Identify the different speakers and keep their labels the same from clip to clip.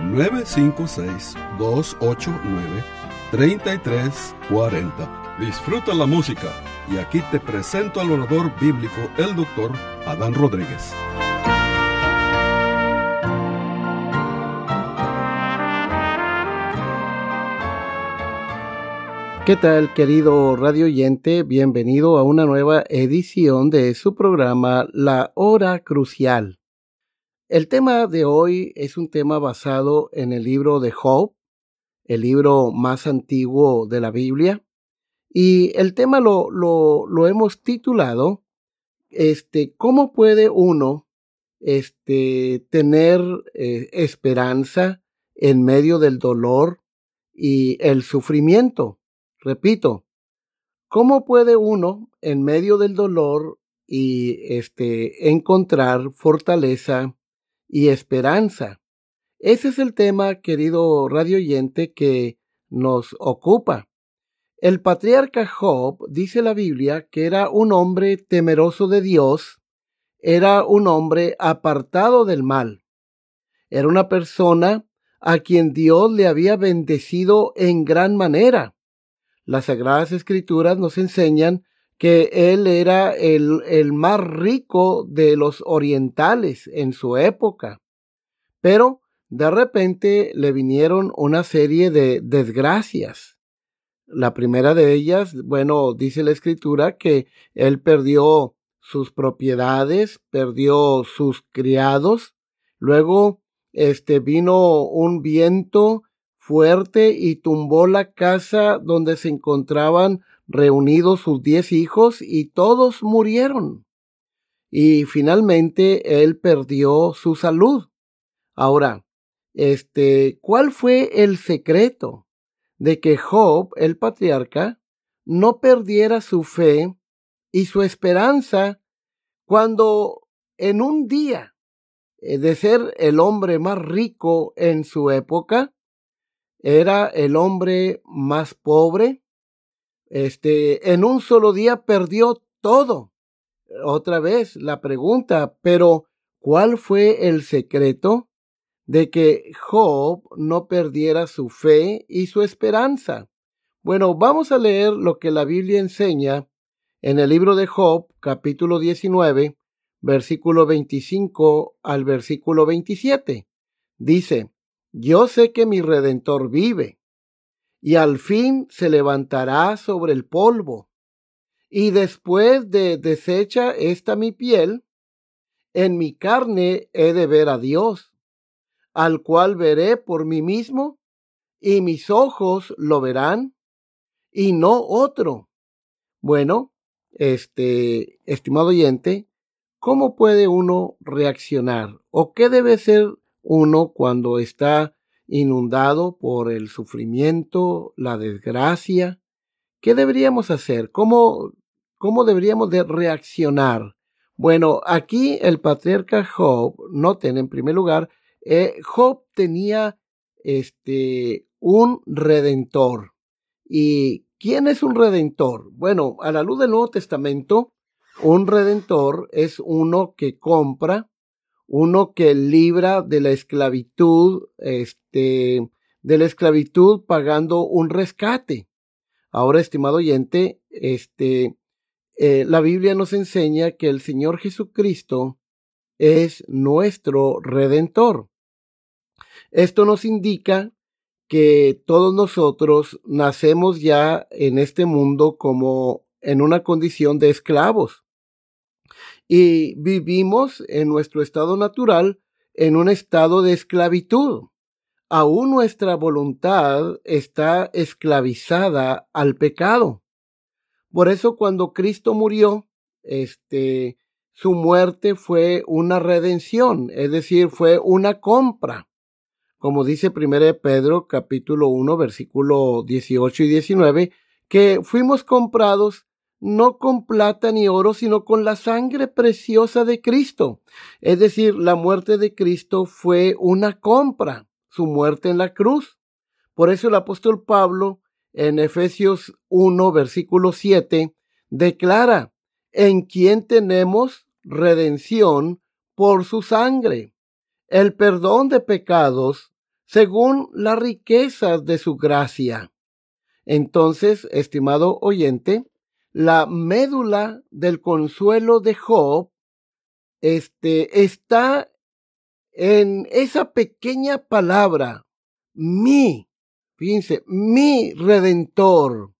Speaker 1: 956-289-3340. Disfruta la música y aquí te presento al orador bíblico, el doctor Adán Rodríguez.
Speaker 2: ¿Qué tal, querido radio oyente? Bienvenido a una nueva edición de su programa La Hora Crucial. El tema de hoy es un tema basado en el libro de Job, el libro más antiguo de la Biblia, y el tema lo, lo, hemos titulado, este, ¿cómo puede uno este, tener eh, esperanza en medio del dolor y el sufrimiento? Repito, ¿cómo puede uno en medio del dolor y este, encontrar fortaleza y esperanza. Ese es el tema, querido radio oyente, que nos ocupa. El patriarca Job, dice la Biblia, que era un hombre temeroso de Dios, era un hombre apartado del mal. Era una persona a quien Dios le había bendecido en gran manera. Las Sagradas Escrituras nos enseñan que él era el, el más rico de los orientales en su época. Pero de repente le vinieron una serie de desgracias. La primera de ellas, bueno, dice la escritura que él perdió sus propiedades, perdió sus criados, luego este vino un viento fuerte y tumbó la casa donde se encontraban reunidos sus diez hijos y todos murieron. Y finalmente él perdió su salud. Ahora, este, ¿cuál fue el secreto de que Job, el patriarca, no perdiera su fe y su esperanza cuando en un día eh, de ser el hombre más rico en su época, era el hombre más pobre, este, en un solo día perdió todo. Otra vez la pregunta, pero ¿cuál fue el secreto de que Job no perdiera su fe y su esperanza? Bueno, vamos a leer lo que la Biblia enseña en el libro de Job, capítulo 19, versículo 25 al versículo 27. Dice, Yo sé que mi redentor vive y al fin se levantará sobre el polvo. Y después de deshecha esta mi piel, en mi carne he de ver a Dios, al cual veré por mí mismo, y mis ojos lo verán, y no otro. Bueno, este, estimado oyente, ¿cómo puede uno reaccionar? ¿O qué debe ser uno cuando está inundado por el sufrimiento, la desgracia. ¿Qué deberíamos hacer? ¿Cómo, cómo deberíamos de reaccionar? Bueno, aquí el patriarca Job, noten en primer lugar, eh, Job tenía este, un redentor. ¿Y quién es un redentor? Bueno, a la luz del Nuevo Testamento, un redentor es uno que compra uno que libra de la esclavitud, este, de la esclavitud pagando un rescate. Ahora, estimado oyente, este, eh, la Biblia nos enseña que el Señor Jesucristo es nuestro redentor. Esto nos indica que todos nosotros nacemos ya en este mundo como en una condición de esclavos y vivimos en nuestro estado natural en un estado de esclavitud. Aún nuestra voluntad está esclavizada al pecado. Por eso cuando Cristo murió, este, su muerte fue una redención, es decir, fue una compra. como dice 1 Pedro capítulo 1 versículo 18 y 19, que fuimos comprados no con plata ni oro, sino con la sangre preciosa de Cristo. Es decir, la muerte de Cristo fue una compra, su muerte en la cruz. Por eso el apóstol Pablo en Efesios 1, versículo 7, declara, en quien tenemos redención por su sangre, el perdón de pecados según las riquezas de su gracia. Entonces, estimado oyente, la médula del consuelo de Job este, está en esa pequeña palabra, mi, fíjense, mi redentor.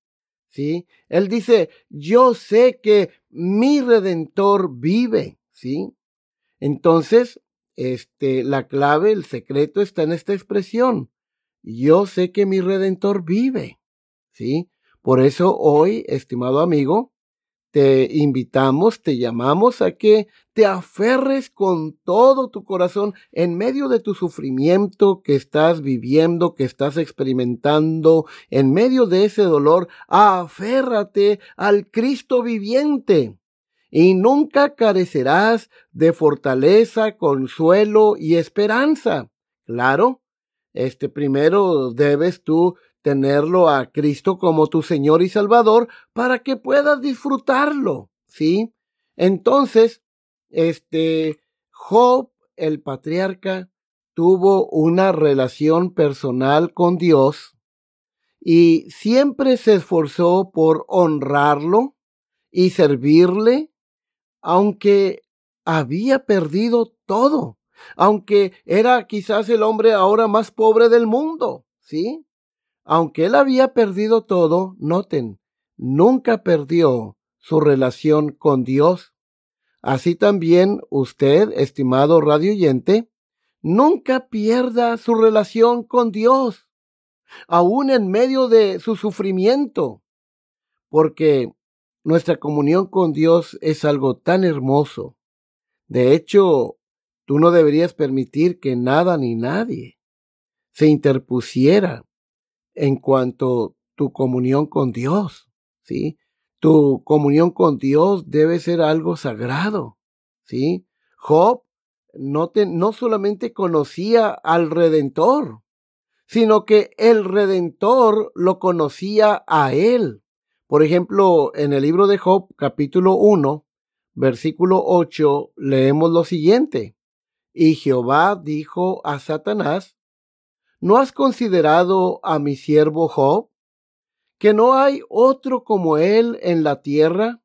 Speaker 2: ¿Sí? Él dice, yo sé que mi redentor vive, ¿sí? Entonces, este, la clave, el secreto está en esta expresión. Yo sé que mi redentor vive, ¿sí? Por eso hoy, estimado amigo, te invitamos, te llamamos a que te aferres con todo tu corazón en medio de tu sufrimiento que estás viviendo, que estás experimentando, en medio de ese dolor, aférrate al Cristo viviente y nunca carecerás de fortaleza, consuelo y esperanza. Claro, este primero debes tú tenerlo a Cristo como tu Señor y Salvador para que puedas disfrutarlo, ¿sí? Entonces, este, Job, el patriarca, tuvo una relación personal con Dios y siempre se esforzó por honrarlo y servirle, aunque había perdido todo, aunque era quizás el hombre ahora más pobre del mundo, ¿sí? Aunque él había perdido todo, noten, nunca perdió su relación con Dios. Así también usted, estimado radioyente, nunca pierda su relación con Dios, aun en medio de su sufrimiento, porque nuestra comunión con Dios es algo tan hermoso. De hecho, tú no deberías permitir que nada ni nadie se interpusiera en cuanto tu comunión con Dios, ¿sí? Tu comunión con Dios debe ser algo sagrado, ¿sí? Job no, te, no solamente conocía al Redentor, sino que el Redentor lo conocía a él. Por ejemplo, en el libro de Job, capítulo 1, versículo 8, leemos lo siguiente. Y Jehová dijo a Satanás, ¿No has considerado a mi siervo Job? Que no hay otro como él en la tierra,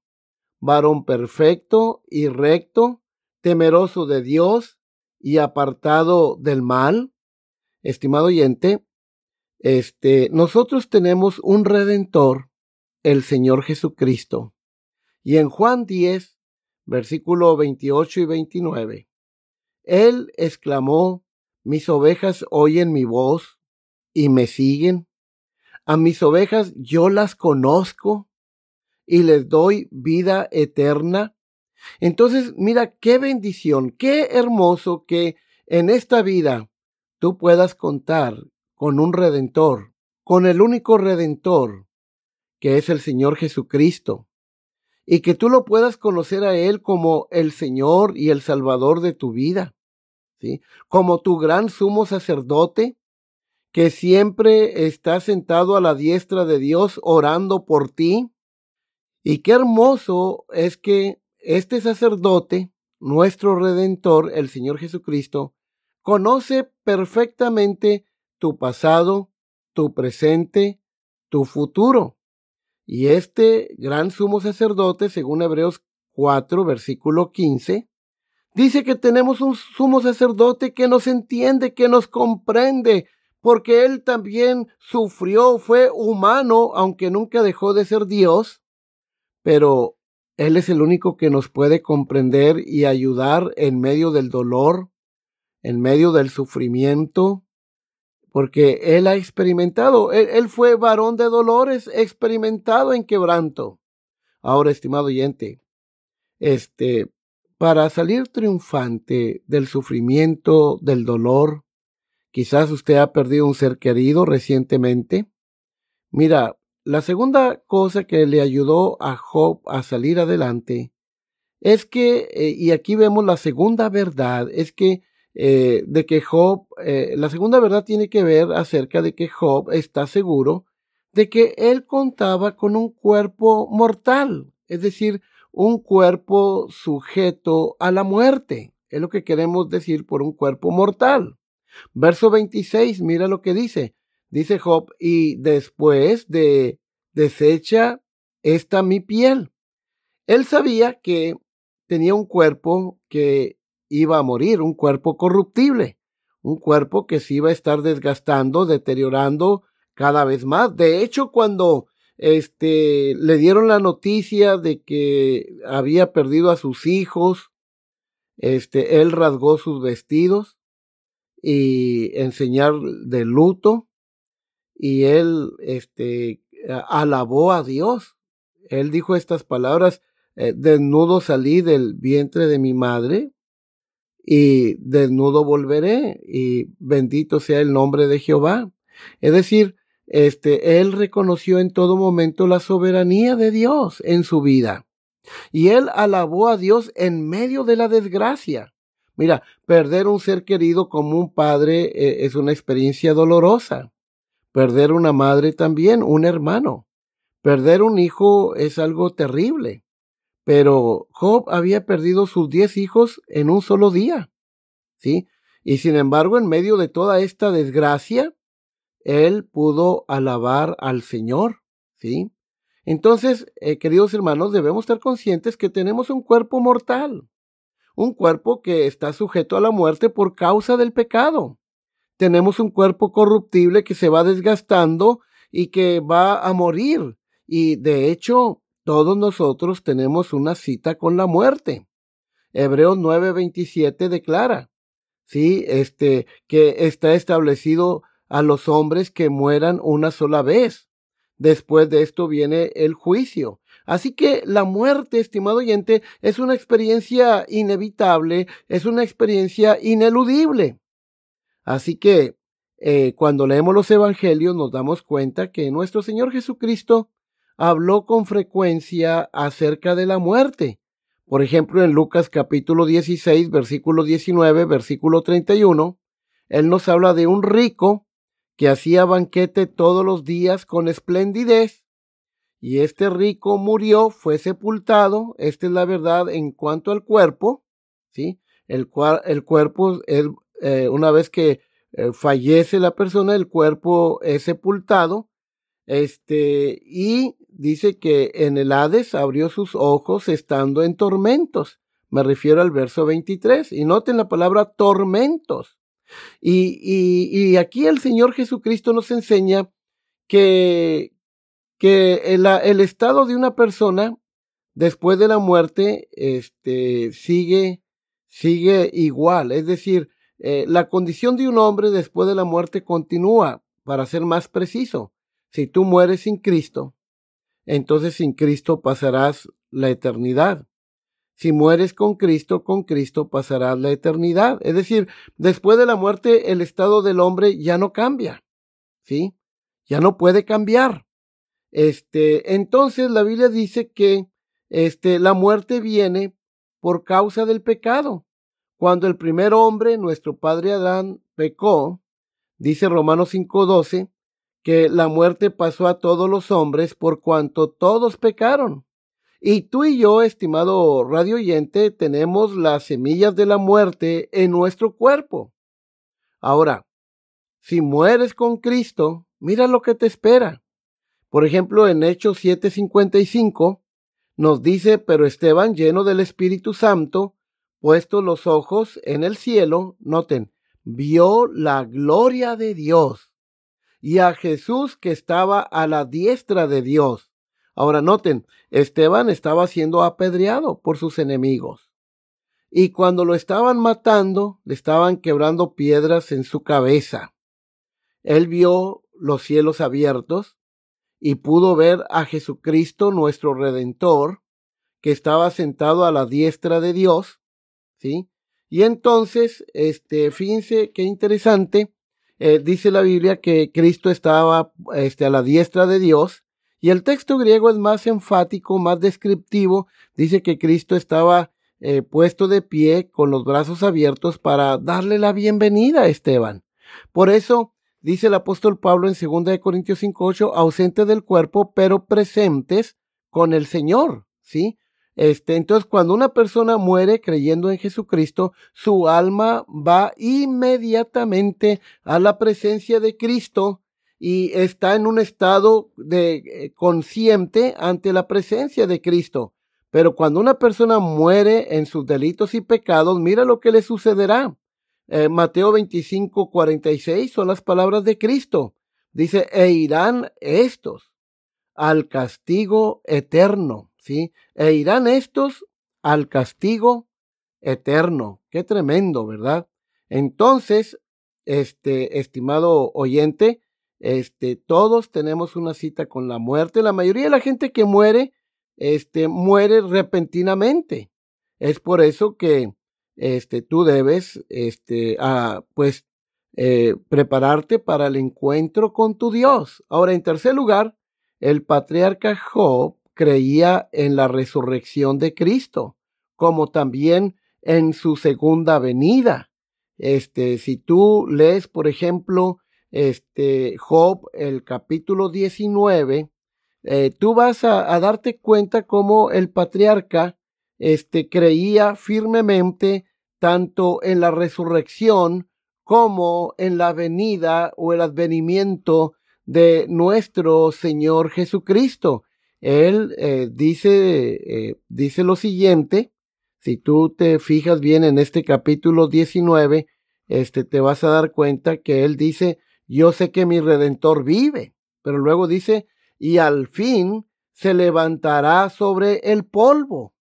Speaker 2: varón perfecto y recto, temeroso de Dios y apartado del mal. Estimado oyente, este, nosotros tenemos un redentor, el Señor Jesucristo. Y en Juan 10, versículo 28 y 29, Él exclamó, mis ovejas oyen mi voz y me siguen. A mis ovejas yo las conozco y les doy vida eterna. Entonces, mira qué bendición, qué hermoso que en esta vida tú puedas contar con un redentor, con el único redentor, que es el Señor Jesucristo, y que tú lo puedas conocer a Él como el Señor y el Salvador de tu vida. Como tu gran sumo sacerdote, que siempre está sentado a la diestra de Dios orando por ti. Y qué hermoso es que este sacerdote, nuestro redentor, el Señor Jesucristo, conoce perfectamente tu pasado, tu presente, tu futuro. Y este gran sumo sacerdote, según Hebreos 4, versículo 15, Dice que tenemos un sumo sacerdote que nos entiende, que nos comprende, porque él también sufrió, fue humano, aunque nunca dejó de ser Dios, pero él es el único que nos puede comprender y ayudar en medio del dolor, en medio del sufrimiento, porque él ha experimentado, él, fue varón de dolores, experimentado en quebranto. Ahora, estimado oyente, este, para salir triunfante del sufrimiento, del dolor Quizás usted ha perdido un ser querido recientemente. Mira, la segunda cosa que le ayudó a Job a salir adelante es que, eh, y aquí vemos la segunda verdad, es que eh, de que Job, eh, la segunda verdad tiene que ver acerca de que Job está seguro de que él contaba con un cuerpo mortal, es decir, un cuerpo sujeto a la muerte. Es lo que queremos decir por un cuerpo mortal. Verso 26, mira lo que dice. Dice Job, y después de desecha esta mi piel. Él sabía que tenía un cuerpo que iba a morir, un cuerpo corruptible, un cuerpo que se iba a estar desgastando, deteriorando cada vez más. De hecho, cuando este le dieron la noticia de que había perdido a sus hijos, este él rasgó sus vestidos y enseñar de luto y él este alabó a Dios. Él dijo estas palabras, eh, desnudo salí del vientre de mi madre y desnudo volveré y bendito sea el nombre de Jehová. Es decir, este, él reconoció en todo momento la soberanía de Dios en su vida. Y él alabó a Dios en medio de la desgracia. Mira, perder un ser querido como un padre eh, es una experiencia dolorosa. Perder una madre también, un hermano. Perder un hijo es algo terrible. Pero Job había perdido sus diez hijos en un solo día. ¿Sí? Y sin embargo, en medio de toda esta desgracia, él pudo alabar al Señor. ¿Sí? Entonces, eh, queridos hermanos, debemos estar conscientes que tenemos un cuerpo mortal, un cuerpo que está sujeto a la muerte por causa del pecado. Tenemos un cuerpo corruptible que se va desgastando y que va a morir. Y de hecho, todos nosotros tenemos una cita con la muerte. Hebreos 9:27 declara, sí, este, que está establecido a los hombres que mueran una sola vez. Después de esto viene el juicio. Así que la muerte, estimado oyente, es una experiencia inevitable, es una experiencia ineludible. Así que eh, cuando leemos los evangelios nos damos cuenta que nuestro Señor Jesucristo habló con frecuencia acerca de la muerte. Por ejemplo, en Lucas capítulo 16, versículo 19, versículo 31, Él nos habla de un rico que hacía banquete todos los días con esplendidez, y este rico murió, fue sepultado, esta es la verdad en cuanto al cuerpo, ¿sí? El, el cuerpo es, eh, una vez que eh, fallece la persona, el cuerpo es sepultado, este, y dice que en el Hades abrió sus ojos estando en tormentos. Me refiero al verso 23. Y noten la palabra tormentos. Y, y, aquí el Señor Jesucristo nos enseña que, que el, el, estado de una persona después de la muerte este, sigue, sigue igual. Es decir, eh, la condición de un hombre después de la muerte continúa, para ser más preciso. Si tú mueres sin Cristo, entonces sin Cristo pasarás la eternidad. Si mueres con Cristo, con Cristo pasarás la eternidad. Es decir, después de la muerte el estado del hombre ya no cambia. ¿Sí? Ya no puede cambiar. Este, entonces la Biblia dice que este, la muerte viene por causa del pecado. Cuando el primer hombre, nuestro padre Adán, pecó, dice Romanos 5:12, que la muerte pasó a todos los hombres por cuanto todos pecaron. Y tú y yo, estimado radio oyente, tenemos las semillas de la muerte en nuestro cuerpo. Ahora, si mueres con Cristo, mira lo que te espera. Por ejemplo, en Hechos 7:55 nos dice, pero Esteban, lleno del Espíritu Santo, puesto los ojos en el cielo, noten, vio la gloria de Dios y a Jesús que estaba a la diestra de Dios. Ahora noten, Esteban estaba siendo apedreado por sus enemigos. Y cuando lo estaban matando, le estaban quebrando piedras en su cabeza. Él vio los cielos abiertos y pudo ver a Jesucristo nuestro Redentor, que estaba sentado a la diestra de Dios, ¿sí? Y entonces, este, fíjense qué interesante, eh, dice la Biblia que Cristo estaba este, a la diestra de Dios y el texto griego es más enfático, más descriptivo. Dice que Cristo estaba eh, puesto de pie con los brazos abiertos para darle la bienvenida a Esteban. Por eso dice el apóstol Pablo en 2 Corintios 5.8, ausente del cuerpo, pero presentes con el Señor, ¿sí? Este, entonces, cuando una persona muere creyendo en Jesucristo, su alma va inmediatamente a la presencia de Cristo y está en un estado de eh, consciente ante la presencia de Cristo. Pero cuando una persona muere en sus delitos y pecados, mira lo que le sucederá. Eh, Mateo 25, 46 son las palabras de Cristo. Dice, e irán estos al castigo eterno ¿sí? E irán estos al castigo eterno. Qué tremendo, ¿verdad? Entonces, este, estimado oyente, este, todos tenemos una cita con la muerte. La mayoría de la gente que muere, este, muere repentinamente. Es por eso que, este, tú debes, este, ah, pues, eh, prepararte para el encuentro con tu Dios. Ahora, en tercer lugar, el patriarca Job creía en la resurrección de Cristo, como también en su segunda venida. Este, si tú lees, por ejemplo, este, Job, el capítulo 19, eh, tú vas a, darte cuenta cómo el patriarca este, creía firmemente tanto en la resurrección como en la venida o el advenimiento de nuestro Señor Jesucristo. Él eh, dice, eh, dice lo siguiente, si tú te fijas bien en este capítulo 19, este, te vas a dar cuenta que él dice, yo sé que mi redentor vive, pero luego dice, y al fin se levantará sobre el polvo.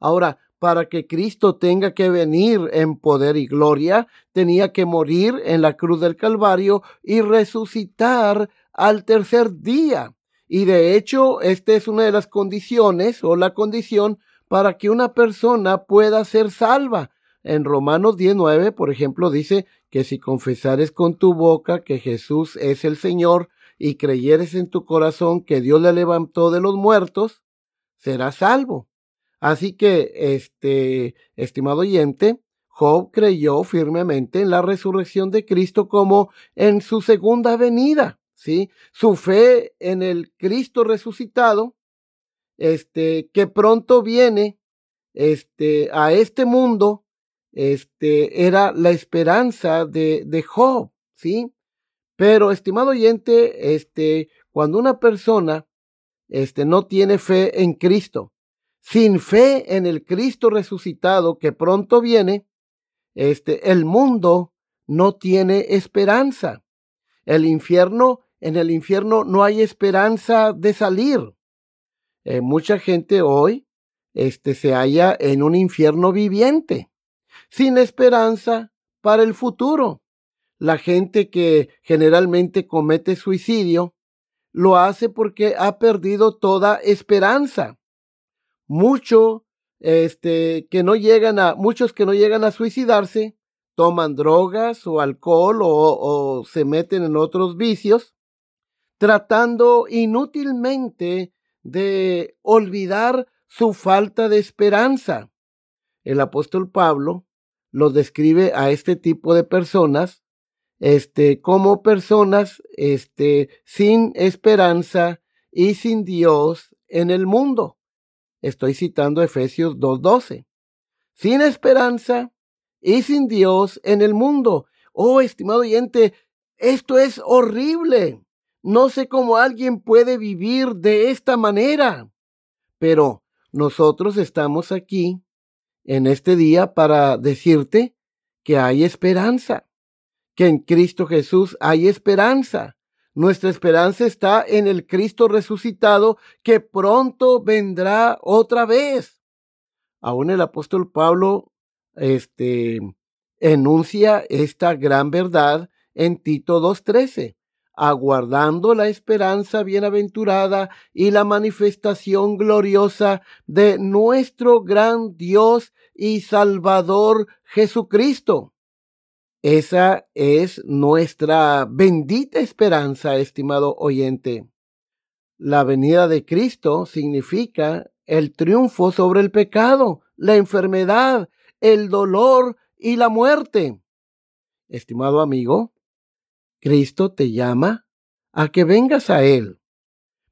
Speaker 2: Ahora, para que Cristo tenga que venir en poder y gloria, tenía que morir en la cruz del Calvario y resucitar al tercer día. Y de hecho, esta es una de las condiciones o la condición para que una persona pueda ser salva. En Romanos 19, por ejemplo, dice que si confesares con tu boca que Jesús es el Señor y creyeres en tu corazón que Dios le levantó de los muertos, serás salvo. Así que, este, estimado oyente, Job creyó firmemente en la resurrección de Cristo como en su segunda venida. ¿sí? Su fe en el Cristo resucitado, este, que pronto viene, este, a este mundo, este, era la esperanza de, de Job, ¿sí? Pero, estimado oyente, este, cuando una persona, este, no tiene fe en Cristo, sin fe en el Cristo resucitado que pronto viene, este, el mundo no tiene esperanza. El infierno en el infierno no hay esperanza de salir. Eh, mucha gente hoy este, se halla en un infierno viviente, sin esperanza para el futuro. La gente que generalmente comete suicidio lo hace porque ha perdido toda esperanza. Mucho, este, que no llegan a, muchos que no llegan a suicidarse, toman drogas o alcohol o se meten en otros vicios tratando inútilmente de olvidar su falta de esperanza. El apóstol Pablo lo describe a este tipo de personas este como personas este sin esperanza y sin Dios en el mundo. Estoy citando Efesios 2:12. Sin esperanza y sin Dios en el mundo. Oh, estimado oyente, esto es horrible. No sé cómo alguien puede vivir de esta manera, pero nosotros estamos aquí en este día para decirte que hay esperanza, que en Cristo Jesús hay esperanza. Nuestra esperanza está en el Cristo resucitado que pronto vendrá otra vez. Aún el apóstol Pablo este enuncia esta gran verdad en Tito 2:13 aguardando la esperanza bienaventurada y la manifestación gloriosa de nuestro gran Dios y Salvador Jesucristo. Esa es nuestra bendita esperanza, estimado oyente. La venida de Cristo significa el triunfo sobre el pecado, la enfermedad, el dolor y la muerte. Estimado amigo, Cristo te llama a que vengas a Él.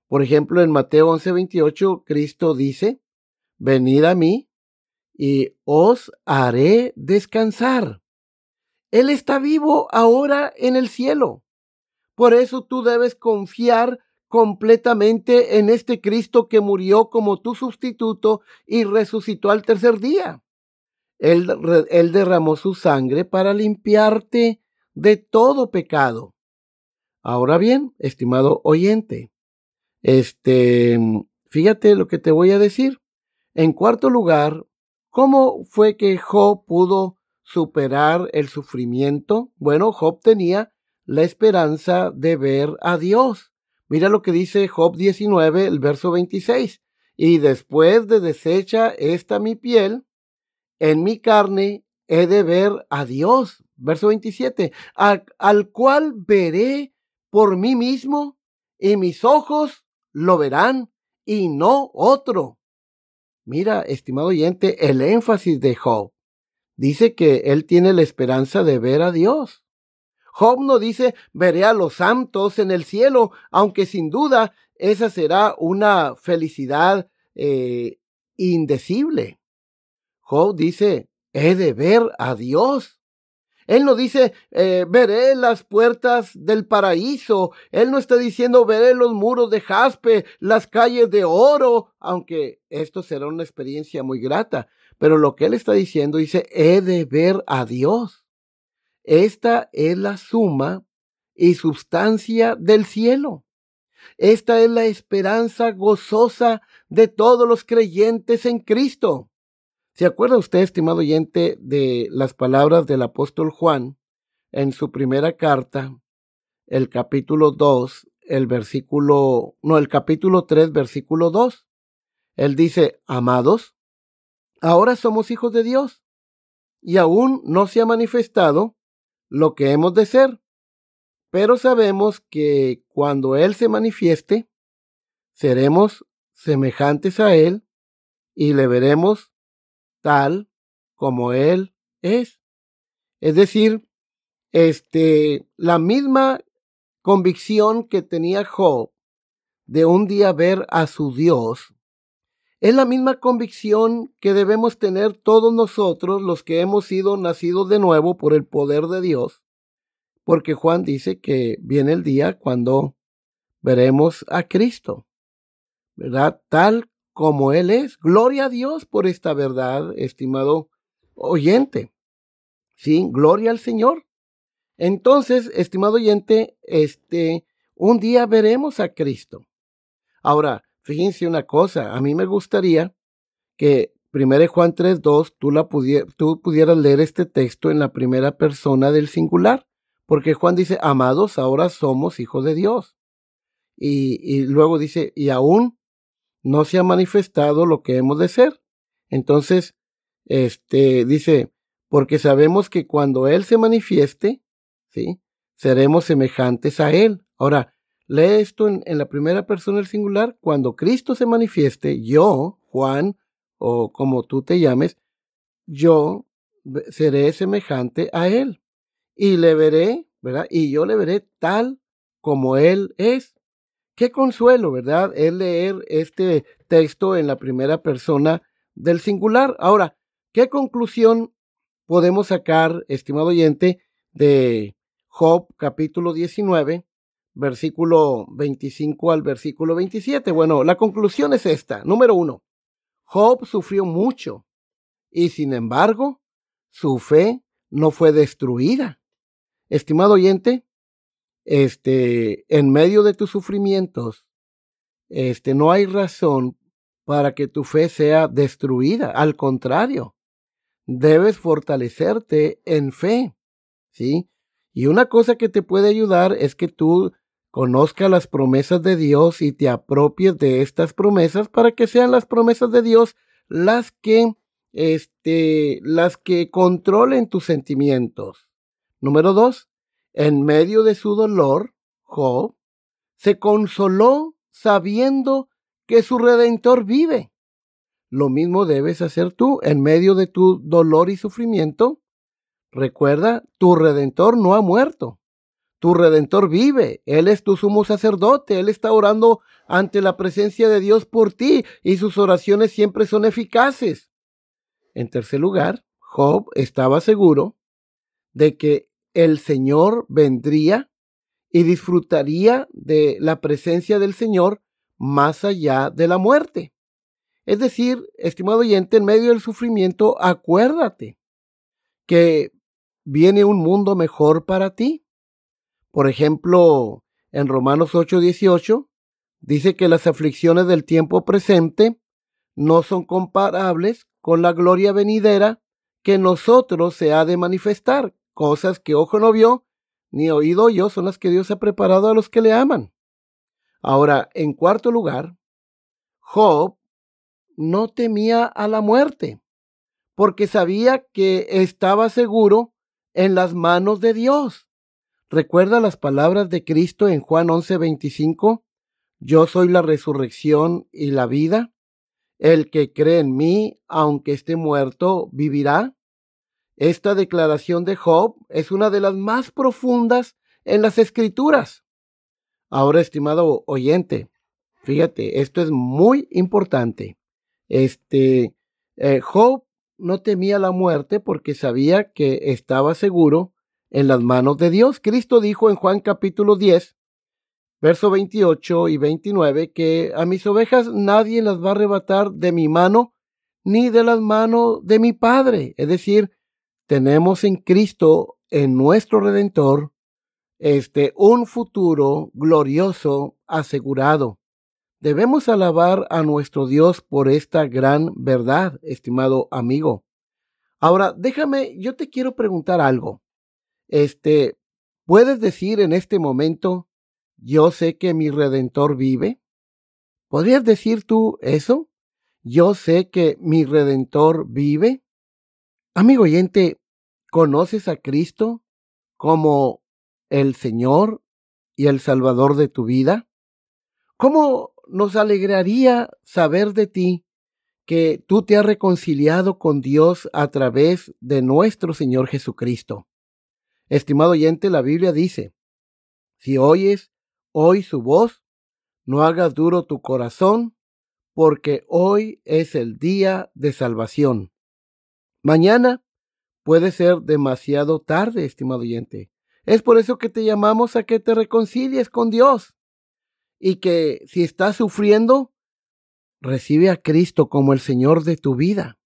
Speaker 2: Por ejemplo, en Mateo 11:28, Cristo dice, Venid a mí y os haré descansar. Él está vivo ahora en el cielo. Por eso tú debes confiar completamente en este Cristo que murió como tu sustituto y resucitó al tercer día. Él, él, derramó su sangre para limpiarte de todo pecado. Ahora bien, estimado oyente, este, fíjate lo que te voy a decir. En cuarto lugar, ¿cómo fue que Job pudo superar el sufrimiento? Bueno, Job tenía la esperanza de ver a Dios. Mira lo que dice Job 19, el verso 26. Y después de deshecha esta mi piel, en mi carne he de ver a Dios. Verso 27. Al, al cual veré por mí mismo y mis ojos lo verán y no otro. Mira, estimado oyente, el énfasis de Job. Dice que él tiene la esperanza de ver a Dios. Job no dice, veré a los santos en el cielo, aunque sin duda esa será una felicidad eh, indecible. Job dice, he de ver a Dios. Él no dice, eh, veré las puertas del paraíso. Él no está diciendo, veré los muros de jaspe, las calles de oro, aunque esto será una experiencia muy grata. Pero lo que él está diciendo dice, he de ver a Dios. Esta es la suma y sustancia del cielo. Esta es la esperanza gozosa de todos los creyentes en Cristo. ¿Se acuerda usted, estimado oyente, de las palabras del apóstol Juan en su primera carta, el capítulo 2, el versículo, no, el capítulo 3, versículo 2? Él dice, amados, ahora somos hijos de Dios y aún no se ha manifestado lo que hemos de ser. Pero sabemos que cuando Él se manifieste, seremos semejantes a Él y le veremos tal como Él es. Es decir, este, la misma convicción que tenía Job de un día ver a su Dios es la misma convicción que debemos tener todos nosotros los que hemos sido nacidos de nuevo por el poder de Dios, porque Juan dice que viene el día cuando veremos a Cristo, ¿verdad? Tal como Él es. Gloria a Dios por esta verdad, estimado oyente. Sí, gloria al Señor. Entonces, estimado oyente, este, un día veremos a Cristo. Ahora, Fíjense una cosa, a mí me gustaría que 1 Juan 3.2 tú, tú pudieras leer este texto en la primera persona del singular, porque Juan dice, amados, ahora somos hijos de Dios. Y, y luego dice, y aún no se ha manifestado lo que hemos de ser. Entonces, este dice, porque sabemos que cuando Él se manifieste, ¿sí? Seremos semejantes a Él. Ahora, Lee esto en, la primera persona del singular. Cuando Cristo se manifieste, yo, Juan, o como tú te llames, yo seré semejante a Él. Y le veré, ¿verdad? Y yo le veré tal como Él es. Qué consuelo, ¿verdad? Es leer este texto en la primera persona del singular. Ahora, ¿qué conclusión podemos sacar, estimado oyente, de Job capítulo 19, versículo 25 al versículo 27. Bueno, la conclusión es esta. Número uno, Job sufrió mucho y sin embargo su fe no fue destruida. Estimado oyente, este, en medio de tus sufrimientos, este, no hay razón para que tu fe sea destruida. Al contrario, debes fortalecerte en fe, ¿sí? Y una cosa que te puede ayudar es que tú conozca las promesas de Dios y te apropies de estas promesas para que sean las promesas de Dios las que este las que controlen tus sentimientos. Número dos, en medio de su dolor, Job se consoló sabiendo que su redentor vive. Lo mismo debes hacer tú en medio de tu dolor y sufrimiento. Recuerda, tu redentor no ha muerto. Tu redentor vive. Él es tu sumo sacerdote. Él está orando ante la presencia de Dios por ti y sus oraciones siempre son eficaces. En tercer lugar, Job estaba seguro de que el Señor vendría y disfrutaría de la presencia del Señor más allá de la muerte. Es decir, estimado oyente, en medio del sufrimiento, acuérdate que viene un mundo mejor para ti. Por ejemplo, en Romanos 8:18 dice que las aflicciones del tiempo presente no son comparables con la gloria venidera que nosotros se ha de manifestar. Cosas que ojo no vio, ni oído yo, son las que Dios ha preparado a los que le aman. Ahora, en cuarto lugar, Job no temía a la muerte, porque sabía que estaba seguro en las manos de Dios. Recuerda las palabras de Cristo en Juan 11:25, Yo soy la resurrección y la vida. El que cree en mí, aunque esté muerto, vivirá. Esta declaración de Job es una de las más profundas en las escrituras. Ahora, estimado oyente, fíjate, esto es muy importante. Este, eh, Job no temía la muerte porque sabía que estaba seguro en las manos de Dios. Cristo dijo en Juan capítulo 10, verso 28 y 29, que a mis ovejas nadie las va a arrebatar de mi mano ni de las manos de mi Padre. Es decir, tenemos en Cristo, en nuestro Redentor, este, un futuro glorioso asegurado. Debemos alabar a nuestro Dios por esta gran verdad, estimado amigo. Ahora, déjame, yo te quiero preguntar algo. Este, ¿puedes decir en este momento, yo sé que mi redentor vive? ¿Podrías decir tú eso? Yo sé que mi redentor vive. Amigo oyente, ¿conoces a Cristo como el Señor y el Salvador de tu vida? ¿Cómo nos alegraría saber de ti que tú te has reconciliado con Dios a través de nuestro Señor Jesucristo. Estimado oyente, la Biblia dice, si oyes hoy su voz, no hagas duro tu corazón, porque hoy es el día de salvación. Mañana puede ser demasiado tarde, estimado oyente. Es por eso que te llamamos a que te reconcilies con Dios y que si estás sufriendo, recibe a Cristo como el Señor de tu vida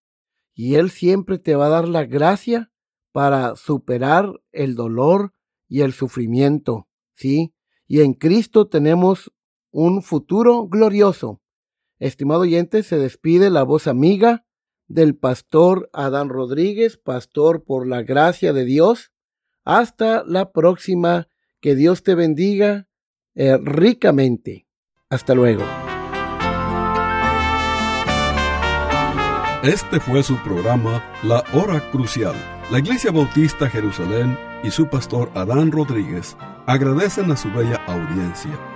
Speaker 2: y Él siempre te va a dar la gracia para superar el dolor y el sufrimiento, ¿sí? Y en Cristo tenemos un futuro glorioso. Estimado oyente, se despide la voz amiga del pastor Adán Rodríguez, pastor por la gracia de Dios. Hasta la próxima. Que Dios te bendiga eh, ricamente. Hasta luego.
Speaker 1: Este fue su programa La Hora Crucial. La Iglesia Bautista Jerusalén y su pastor Adán Rodríguez agradecen a su bella audiencia